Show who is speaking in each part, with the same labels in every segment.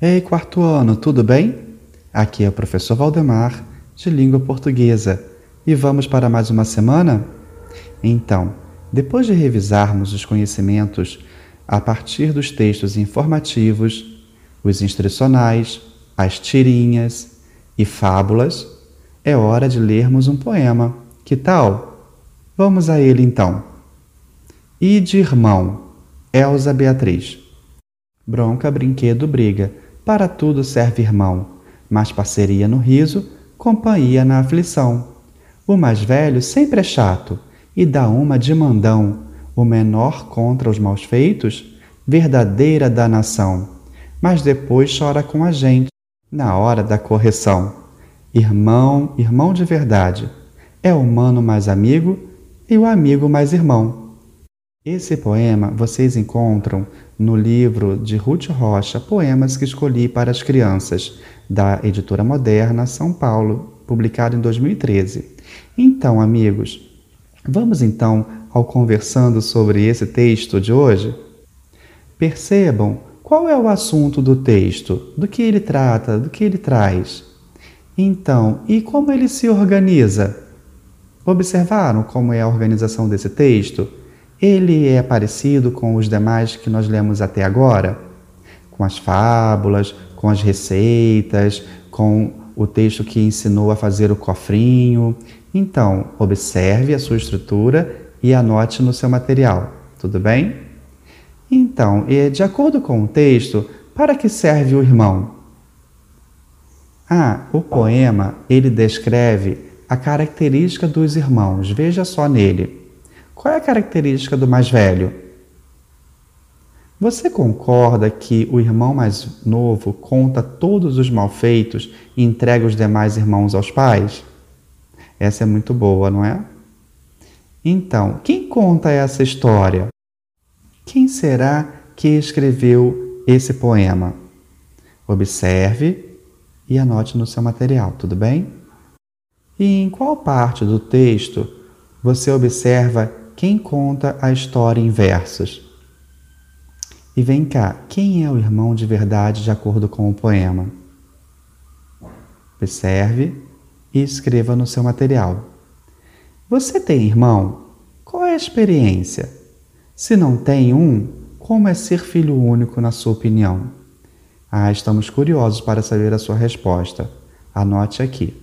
Speaker 1: Ei, quarto ano, tudo bem? Aqui é o professor Valdemar, de língua portuguesa, e vamos para mais uma semana? Então, depois de revisarmos os conhecimentos a partir dos textos informativos, os instrucionais, as tirinhas e fábulas, é hora de lermos um poema. Que tal? Vamos a ele então. E de irmão, Elza Beatriz. Bronca, brinquedo, briga para tudo serve irmão, mas parceria no riso, companhia na aflição. O mais velho sempre é chato e dá uma de mandão, o menor contra os maus feitos, verdadeira danação. Mas depois chora com a gente, na hora da correção. Irmão, irmão de verdade, é o humano mais amigo e o amigo mais irmão. Esse poema vocês encontram no livro de Ruth Rocha, Poemas que Escolhi para as Crianças, da editora Moderna, São Paulo, publicado em 2013. Então, amigos, vamos então ao conversando sobre esse texto de hoje? Percebam qual é o assunto do texto, do que ele trata, do que ele traz. Então, e como ele se organiza? Observaram como é a organização desse texto? Ele é parecido com os demais que nós lemos até agora? Com as fábulas, com as receitas, com o texto que ensinou a fazer o cofrinho. Então, observe a sua estrutura e anote no seu material, tudo bem? Então, de acordo com o texto, para que serve o irmão? Ah, o poema ele descreve a característica dos irmãos. Veja só nele. Qual é a característica do mais velho? Você concorda que o irmão mais novo conta todos os malfeitos e entrega os demais irmãos aos pais? Essa é muito boa, não é? Então, quem conta essa história? Quem será que escreveu esse poema? Observe e anote no seu material, tudo bem? E em qual parte do texto você observa quem conta a história em versos? E vem cá, quem é o irmão de verdade de acordo com o poema? Observe e escreva no seu material. Você tem irmão? Qual é a experiência? Se não tem um, como é ser filho único na sua opinião? Ah, estamos curiosos para saber a sua resposta. Anote aqui.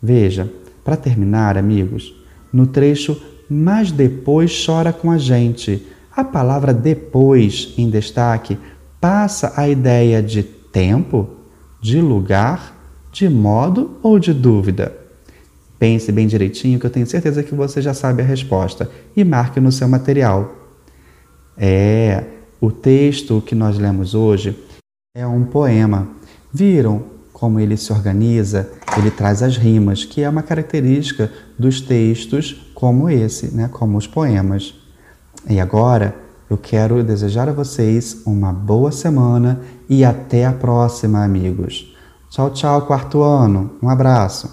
Speaker 1: Veja, para terminar, amigos, no trecho mas depois chora com a gente. A palavra depois em destaque passa a ideia de tempo, de lugar, de modo ou de dúvida. Pense bem direitinho que eu tenho certeza que você já sabe a resposta e marque no seu material. É, o texto que nós lemos hoje é um poema. Viram como ele se organiza? Ele traz as rimas, que é uma característica dos textos como esse, né, como os poemas. E agora eu quero desejar a vocês uma boa semana e até a próxima, amigos. Tchau, tchau, quarto ano. Um abraço.